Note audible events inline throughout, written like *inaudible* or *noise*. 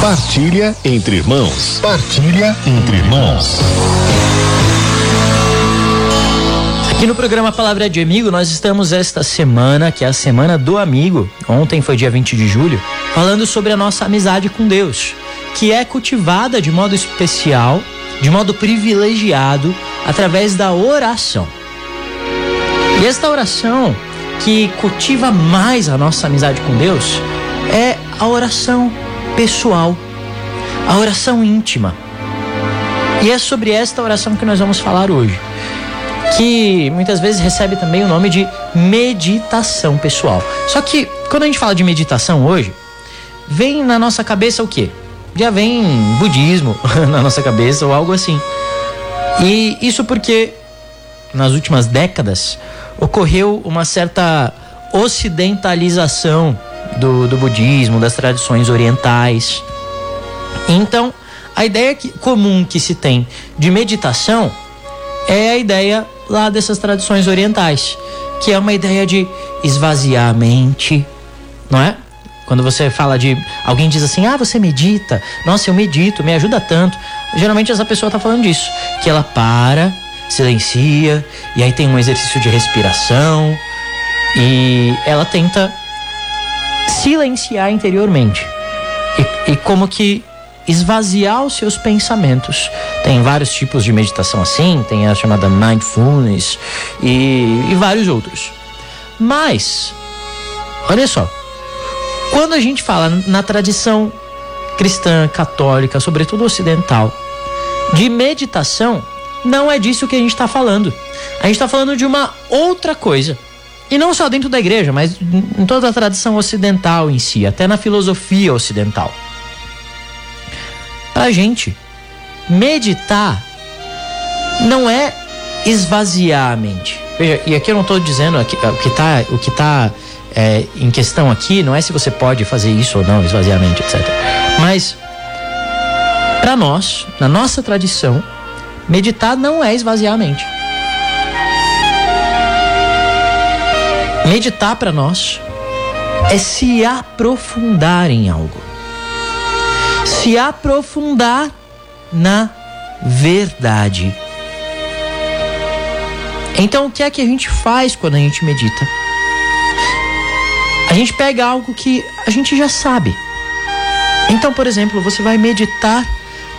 Partilha entre irmãos. Partilha entre irmãos. Aqui no programa Palavra de Amigo, nós estamos esta semana, que é a Semana do Amigo, ontem foi dia 20 de julho, falando sobre a nossa amizade com Deus, que é cultivada de modo especial, de modo privilegiado, através da oração. E esta oração que cultiva mais a nossa amizade com Deus é a oração pessoal, a oração íntima. E é sobre esta oração que nós vamos falar hoje, que muitas vezes recebe também o nome de meditação pessoal. Só que quando a gente fala de meditação hoje, vem na nossa cabeça o quê? Já vem budismo *laughs* na nossa cabeça ou algo assim. E isso porque nas últimas décadas ocorreu uma certa ocidentalização do, do budismo, das tradições orientais. Então, a ideia que, comum que se tem de meditação é a ideia lá dessas tradições orientais, que é uma ideia de esvaziar a mente, não é? Quando você fala de. Alguém diz assim, ah, você medita. Nossa, eu medito, me ajuda tanto. Geralmente essa pessoa está falando disso. Que ela para, silencia, e aí tem um exercício de respiração, e ela tenta silenciar interiormente. E, e como que esvaziar os seus pensamentos. Tem vários tipos de meditação assim, tem a chamada mindfulness e, e vários outros. Mas, olha só, quando a gente fala na tradição cristã, católica, sobretudo ocidental, de meditação, não é disso que a gente está falando. A gente está falando de uma outra coisa. E não só dentro da igreja, mas em toda a tradição ocidental em si, até na filosofia ocidental. Para a gente, meditar não é esvaziar a mente. Veja, e aqui eu não estou dizendo aqui, o que está que tá, é, em questão aqui não é se você pode fazer isso ou não, esvaziar a mente, etc. Mas, para nós, na nossa tradição, meditar não é esvaziar a mente. Meditar para nós é se aprofundar em algo. Se aprofundar na verdade. Então, o que é que a gente faz quando a gente medita? A gente pega algo que a gente já sabe. Então, por exemplo, você vai meditar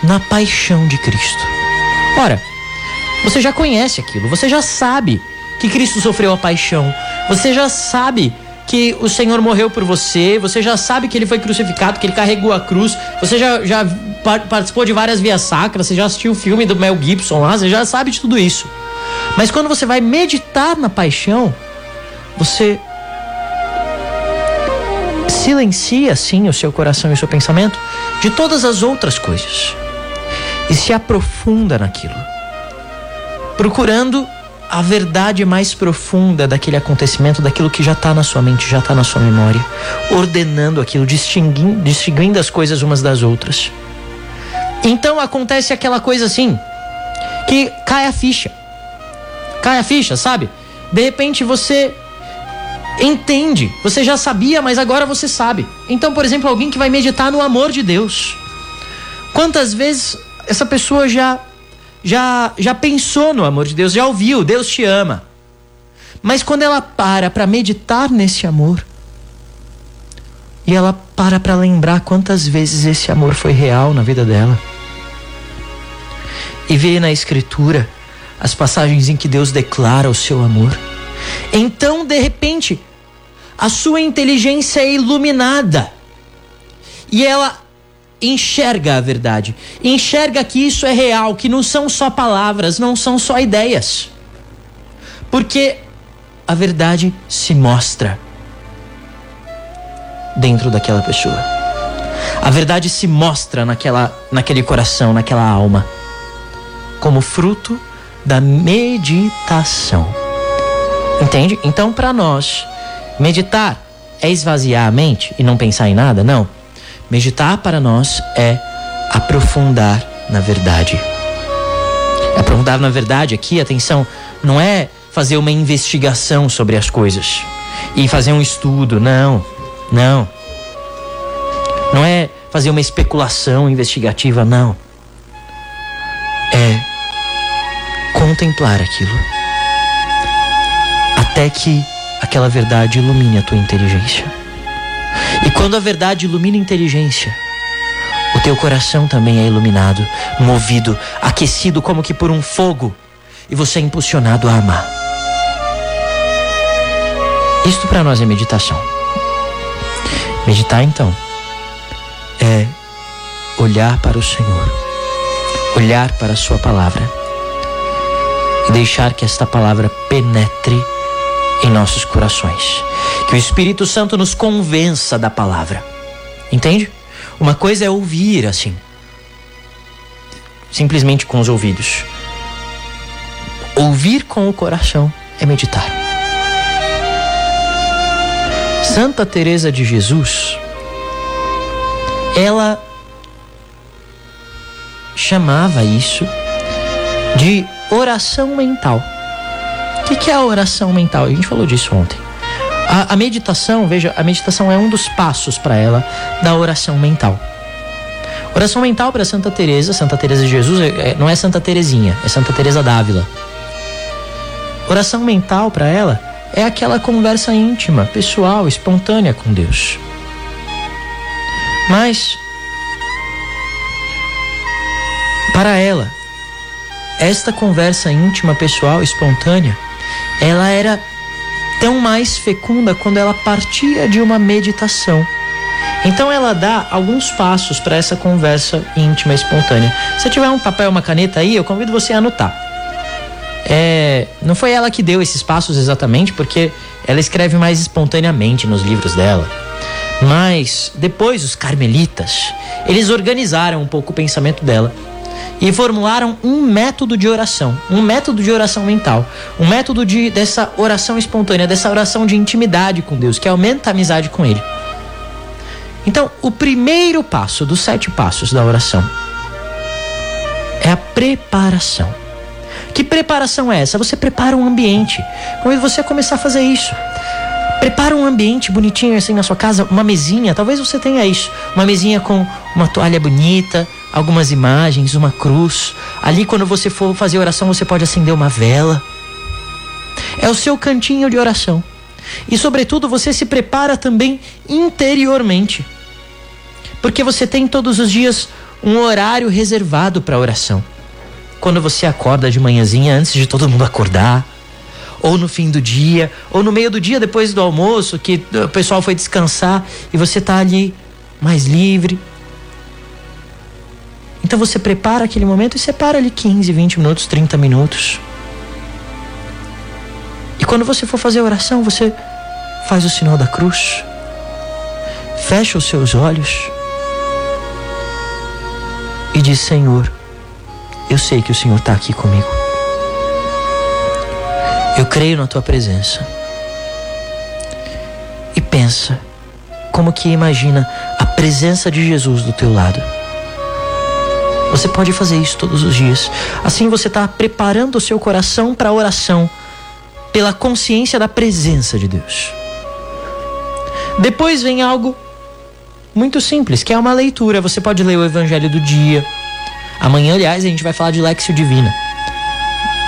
na paixão de Cristo. Ora, você já conhece aquilo, você já sabe que Cristo sofreu a paixão, você já sabe que o Senhor morreu por você, você já sabe que ele foi crucificado, que ele carregou a cruz, você já, já participou de várias vias sacras, você já assistiu o filme do Mel Gibson lá, você já sabe de tudo isso. Mas quando você vai meditar na paixão, você silencia sim o seu coração e o seu pensamento de todas as outras coisas e se aprofunda naquilo, procurando a verdade mais profunda daquele acontecimento, daquilo que já está na sua mente, já está na sua memória, ordenando aquilo, distinguindo, distinguindo as coisas umas das outras. Então acontece aquela coisa assim, que cai a ficha. Cai a ficha, sabe? De repente você entende, você já sabia, mas agora você sabe. Então, por exemplo, alguém que vai meditar no amor de Deus. Quantas vezes essa pessoa já já, já pensou no amor de Deus, já ouviu, Deus te ama. Mas quando ela para para meditar nesse amor, e ela para para lembrar quantas vezes esse amor foi real na vida dela, e vê na Escritura as passagens em que Deus declara o seu amor, então de repente a sua inteligência é iluminada e ela enxerga a verdade, enxerga que isso é real, que não são só palavras, não são só ideias. Porque a verdade se mostra dentro daquela pessoa. A verdade se mostra naquela, naquele coração, naquela alma, como fruto da meditação. Entende? Então, para nós, meditar é esvaziar a mente e não pensar em nada? Não Meditar para nós é aprofundar na verdade. Aprofundar na verdade aqui, atenção, não é fazer uma investigação sobre as coisas e fazer um estudo, não, não. Não é fazer uma especulação investigativa, não. É contemplar aquilo até que aquela verdade ilumine a tua inteligência. E quando a verdade ilumina a inteligência, o teu coração também é iluminado, movido, aquecido como que por um fogo, e você é impulsionado a amar. Isto para nós é meditação. Meditar então é olhar para o Senhor, olhar para a Sua palavra e deixar que esta palavra penetre em nossos corações. Que o Espírito Santo nos convença da palavra. Entende? Uma coisa é ouvir assim, simplesmente com os ouvidos. Ouvir com o coração é meditar. Santa Teresa de Jesus, ela chamava isso de oração mental. Que, que é a oração mental? A gente falou disso ontem. A, a meditação, veja, a meditação é um dos passos para ela da oração mental. Oração mental para Santa Teresa, Santa Teresa de Jesus, é, é, não é Santa Terezinha, é Santa Teresa d'Ávila. Oração mental para ela é aquela conversa íntima, pessoal, espontânea com Deus. Mas para ela, esta conversa íntima, pessoal, espontânea, ela era tão mais fecunda quando ela partia de uma meditação. Então ela dá alguns passos para essa conversa íntima, espontânea. Se tiver um papel, uma caneta aí, eu convido você a anotar. É, não foi ela que deu esses passos exatamente, porque ela escreve mais espontaneamente nos livros dela. Mas depois os carmelitas, eles organizaram um pouco o pensamento dela e formularam um método de oração, um método de oração mental, um método de, dessa oração espontânea, dessa oração de intimidade com Deus, que aumenta a amizade com Ele. Então, o primeiro passo dos sete passos da oração é a preparação. Que preparação é essa? Você prepara um ambiente. Convido você começar a fazer isso. Prepara um ambiente bonitinho assim na sua casa, uma mesinha, talvez você tenha isso, uma mesinha com uma toalha bonita, algumas imagens, uma cruz. Ali, quando você for fazer oração, você pode acender uma vela. É o seu cantinho de oração. E, sobretudo, você se prepara também interiormente. Porque você tem todos os dias um horário reservado para oração. Quando você acorda de manhãzinha antes de todo mundo acordar, ou no fim do dia, ou no meio do dia depois do almoço, que o pessoal foi descansar e você está ali mais livre, então você prepara aquele momento e separa ali 15, 20 minutos, 30 minutos. E quando você for fazer a oração, você faz o sinal da cruz. Fecha os seus olhos e diz: Senhor, eu sei que o Senhor está aqui comigo. Eu creio na tua presença. E pensa, como que imagina a presença de Jesus do teu lado. Você pode fazer isso todos os dias. Assim você está preparando o seu coração para a oração, pela consciência da presença de Deus. Depois vem algo muito simples, que é uma leitura. Você pode ler o Evangelho do dia. Amanhã, aliás, a gente vai falar de Lexio Divina.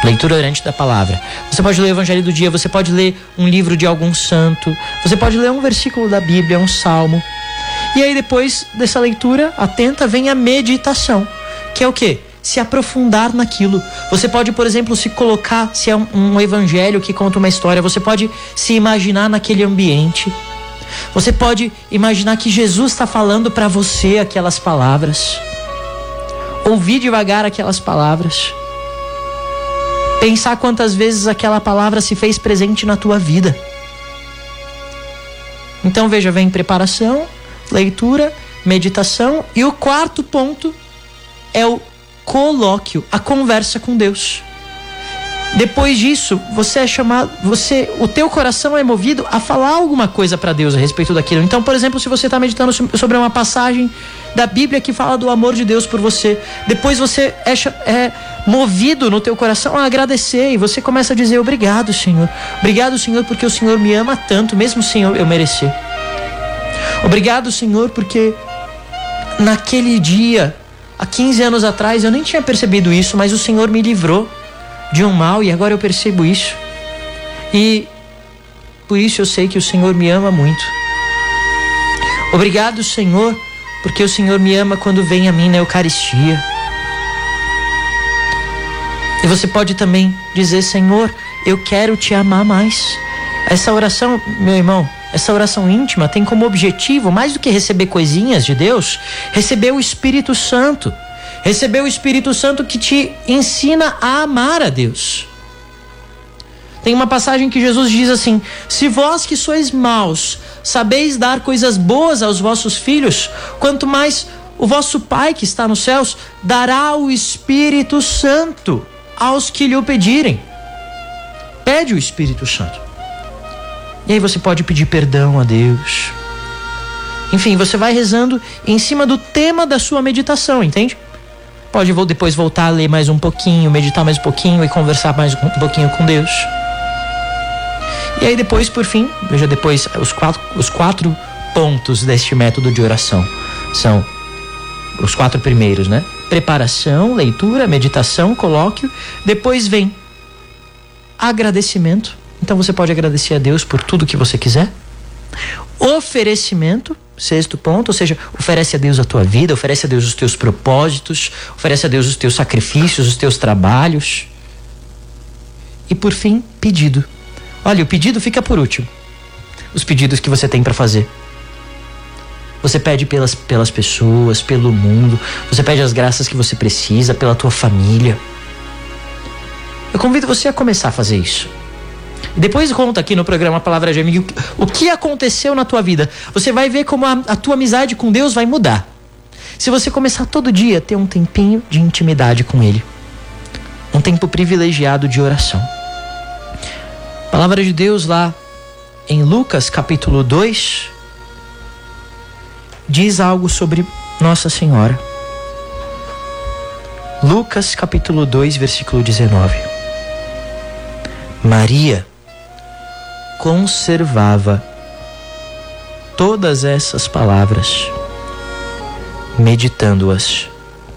Leitura orante da palavra. Você pode ler o Evangelho do dia, você pode ler um livro de algum santo, você pode ler um versículo da Bíblia, um salmo. E aí, depois dessa leitura atenta, vem a meditação que é o quê? Se aprofundar naquilo. Você pode, por exemplo, se colocar, se é um, um evangelho que conta uma história, você pode se imaginar naquele ambiente. Você pode imaginar que Jesus está falando para você aquelas palavras. Ouvir devagar aquelas palavras. Pensar quantas vezes aquela palavra se fez presente na tua vida. Então veja, vem preparação, leitura, meditação e o quarto ponto é o colóquio, a conversa com Deus. Depois disso, você é chamado, você, o teu coração é movido a falar alguma coisa para Deus a respeito daquilo. Então, por exemplo, se você está meditando sobre uma passagem da Bíblia que fala do amor de Deus por você, depois você é, é movido no teu coração a agradecer e você começa a dizer obrigado, Senhor. Obrigado, Senhor, porque o Senhor me ama tanto, mesmo sem eu merecer. Obrigado, Senhor, porque naquele dia, há 15 anos atrás, eu nem tinha percebido isso, mas o Senhor me livrou de um mal e agora eu percebo isso. E por isso eu sei que o Senhor me ama muito. Obrigado, Senhor, porque o Senhor me ama quando vem a mim na Eucaristia. E você pode também dizer: Senhor, eu quero te amar mais. Essa oração, meu irmão, essa oração íntima tem como objetivo, mais do que receber coisinhas de Deus, receber o Espírito Santo. Receber o Espírito Santo que te ensina a amar a Deus. Tem uma passagem que Jesus diz assim: Se vós que sois maus sabeis dar coisas boas aos vossos filhos, quanto mais o vosso Pai que está nos céus dará o Espírito Santo aos que lhe o pedirem. Pede o Espírito Santo. E aí você pode pedir perdão a Deus. Enfim, você vai rezando em cima do tema da sua meditação, entende? Pode depois voltar a ler mais um pouquinho, meditar mais um pouquinho e conversar mais um pouquinho com Deus. E aí depois, por fim, veja depois os quatro, os quatro pontos deste método de oração. São os quatro primeiros, né? Preparação, leitura, meditação, colóquio. Depois vem agradecimento. Então você pode agradecer a Deus por tudo que você quiser. Oferecimento, sexto ponto, ou seja, oferece a Deus a tua vida, oferece a Deus os teus propósitos, oferece a Deus os teus sacrifícios, os teus trabalhos. E por fim, pedido. Olha, o pedido fica por último. Os pedidos que você tem para fazer. Você pede pelas, pelas pessoas, pelo mundo. Você pede as graças que você precisa, pela tua família. Eu convido você a começar a fazer isso. Depois conta aqui no programa Palavra de Amigo o que aconteceu na tua vida. Você vai ver como a, a tua amizade com Deus vai mudar. Se você começar todo dia a ter um tempinho de intimidade com Ele. Um tempo privilegiado de oração. Palavra de Deus lá em Lucas capítulo 2 diz algo sobre Nossa Senhora. Lucas capítulo 2, versículo 19. Maria conservava todas essas palavras, meditando-as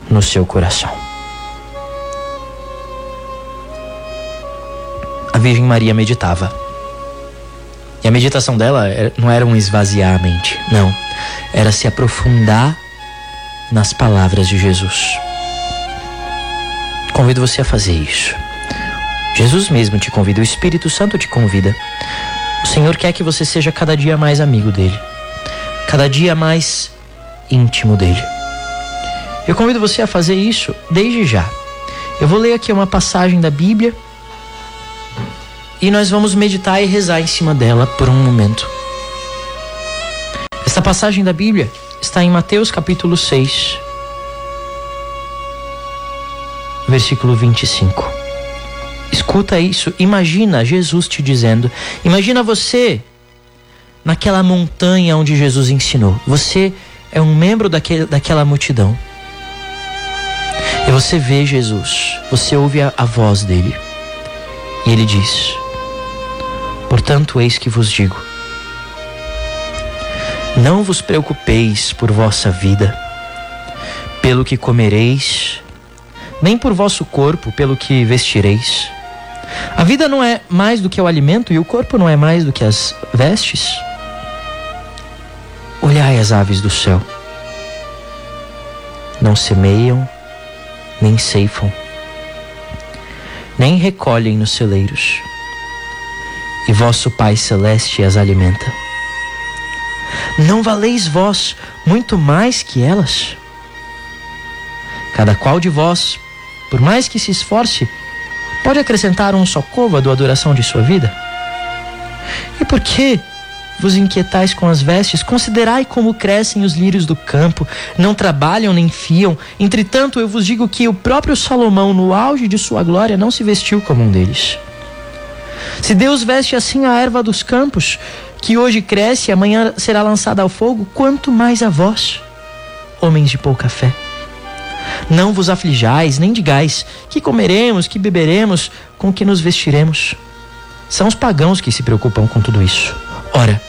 no seu coração. a Virgem Maria meditava. E a meditação dela não era um esvaziar a mente, não. Era se aprofundar nas palavras de Jesus. Convido você a fazer isso. Jesus mesmo te convida, o Espírito Santo te convida. O Senhor quer que você seja cada dia mais amigo dele, cada dia mais íntimo dele. Eu convido você a fazer isso desde já. Eu vou ler aqui uma passagem da Bíblia e nós vamos meditar e rezar em cima dela por um momento. Esta passagem da Bíblia está em Mateus capítulo 6, versículo 25. Escuta isso, imagina Jesus te dizendo, imagina você naquela montanha onde Jesus ensinou. Você é um membro daquele, daquela multidão. E você vê Jesus, você ouve a, a voz dele. E ele diz: Portanto, eis que vos digo: Não vos preocupeis por vossa vida, pelo que comereis, nem por vosso corpo, pelo que vestireis. A vida não é mais do que o alimento e o corpo não é mais do que as vestes. Olhai as aves do céu. Não semeiam, nem ceifam, nem recolhem nos celeiros e vosso Pai Celeste as alimenta. Não valeis vós muito mais que elas? Cada qual de vós, por mais que se esforce, pode acrescentar um só côvado à duração de sua vida? E por que vos inquietais com as vestes? Considerai como crescem os lírios do campo, não trabalham nem fiam. Entretanto, eu vos digo que o próprio Salomão, no auge de sua glória, não se vestiu como um deles. Se Deus veste assim a erva dos campos, que hoje cresce e amanhã será lançada ao fogo, quanto mais a vós, homens de pouca fé. Não vos aflijais, nem digais que comeremos, que beberemos, com que nos vestiremos. São os pagãos que se preocupam com tudo isso. Ora,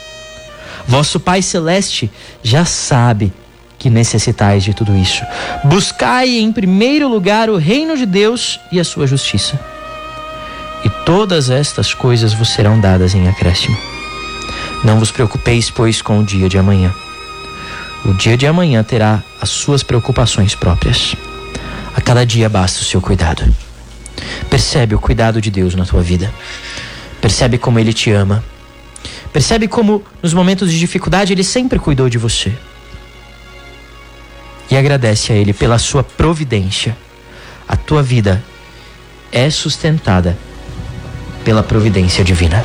vosso Pai Celeste já sabe que necessitais de tudo isso. Buscai em primeiro lugar o reino de Deus e a sua justiça. E todas estas coisas vos serão dadas em acréscimo. Não vos preocupeis, pois, com o dia de amanhã. O dia de amanhã terá as suas preocupações próprias. A cada dia basta o seu cuidado. Percebe o cuidado de Deus na tua vida. Percebe como Ele te ama. Percebe como, nos momentos de dificuldade, Ele sempre cuidou de você. E agradece a Ele pela sua providência. A tua vida é sustentada pela providência divina.